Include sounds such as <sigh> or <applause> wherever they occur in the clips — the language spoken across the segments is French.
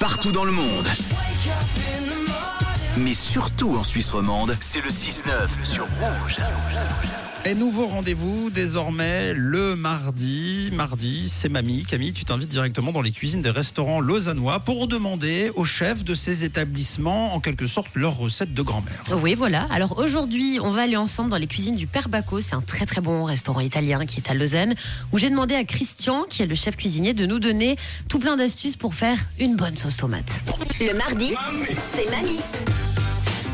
Partout dans le monde. Mais surtout en Suisse romande, c'est le 6-9 sur Rouge. Et nouveau rendez-vous désormais le mardi. Mardi, c'est Mamie. Camille, tu t'invites directement dans les cuisines des restaurants lausannois pour demander aux chefs de ces établissements, en quelque sorte, leurs recettes de grand-mère. Oui, voilà. Alors aujourd'hui, on va aller ensemble dans les cuisines du Père Bacco. C'est un très très bon restaurant italien qui est à Lausanne, où j'ai demandé à Christian, qui est le chef cuisinier, de nous donner tout plein d'astuces pour faire une bonne sauce tomate. Le mardi, c'est mamie.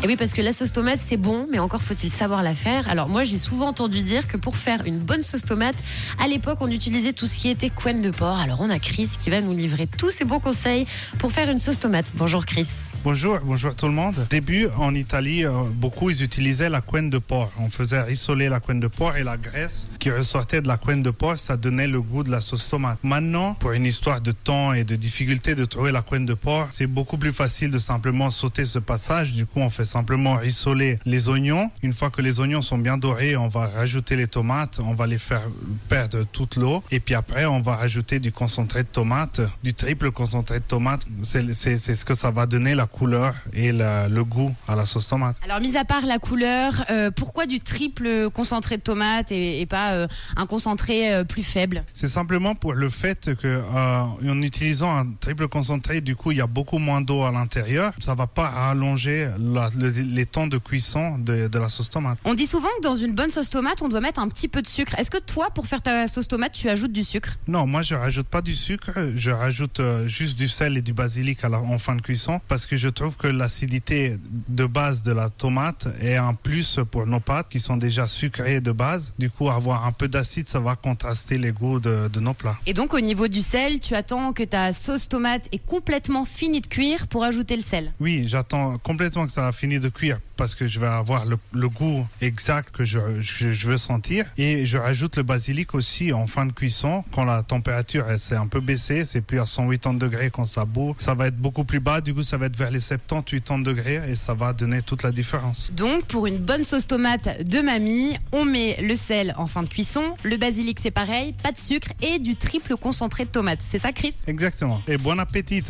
Et oui, parce que la sauce tomate, c'est bon, mais encore faut-il savoir la faire. Alors moi, j'ai souvent entendu dire que pour faire une bonne sauce tomate, à l'époque, on utilisait tout ce qui était couenne de porc. Alors on a Chris qui va nous livrer tous ses bons conseils pour faire une sauce tomate. Bonjour Chris. Bonjour, bonjour tout le monde. Début en Italie, euh, beaucoup ils utilisaient la couenne de porc. On faisait rissoler la couenne de porc et la graisse qui ressortait de la couenne de porc, ça donnait le goût de la sauce tomate. Maintenant, pour une histoire de temps et de difficulté de trouver la couenne de porc, c'est beaucoup plus facile de simplement sauter ce passage. Du coup, on fait simplement rissoler les oignons. Une fois que les oignons sont bien dorés, on va rajouter les tomates, on va les faire perdre toute l'eau et puis après, on va rajouter du concentré de tomate, du triple concentré de tomate. C'est ce que ça va donner la couleur et la- le goût à la sauce tomate. Alors mis à part la couleur, euh, pourquoi du triple concentré de tomate et, et pas euh, un concentré euh, plus faible? C'est simplement pour le fait que en utilisant un triple concentré, du coup, il y a beaucoup moins d'eau à l'intérieur. Ça va pas rallonger la- le- les temps de cuisson de, de la sauce tomate. On dit souvent que dans une bonne sauce tomate, on doit mettre un petit peu de sucre. Est-ce que toi, pour faire ta sauce tomate, tu ajoutes du sucre? Non, moi je rajoute pas du sucre, je rajoute euh, juste du sel et du basilic à la- en fin de cuisson parce que je trouve que l'acidité de base de la tomate est un plus pour nos pâtes qui sont déjà sucrées de base. Du coup, avoir un peu d'acide, ça va contraster les goûts de, de nos plats. Et donc au niveau du sel, tu attends que ta sauce tomate est complètement finie de cuire pour ajouter le sel? Oui, j'attends complètement que ça a fini de cuire parce que je vais avoir le, le goût exact que je, je, je veux sentir. Et je rajoute le basilic aussi en fin de cuisson quand la température s'est un peu baissée. C'est plus à 180 degrés quand ça bout. Ça va être beaucoup plus bas. Du coup, ça va être vers les 70, 80 degrés et ça va donner toute la différence. Donc pour une bonne sauce tomate de mamie, on met le sel en fin de cuisson, le basilic c'est pareil, pas de sucre et du triple concentré de tomate. C'est ça Chris? Exactement. Et bon appétit.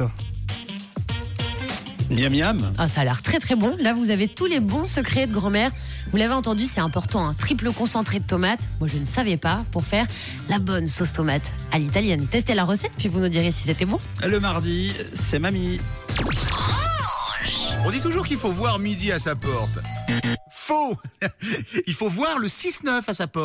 Miam miam. Ah, ça a l'air très très bon. Là, vous avez tous les bons secrets de grand-mère. Vous l'avez entendu, c'est important. Un triple concentré de tomate. Moi, je ne savais pas pour faire la bonne sauce tomate à l'italienne. Testez la recette, puis vous nous direz si c'était bon. Le mardi, c'est Mamie. On dit toujours qu'il faut voir midi à sa porte. Faux <laughs> Il faut voir le 6-9 à sa porte.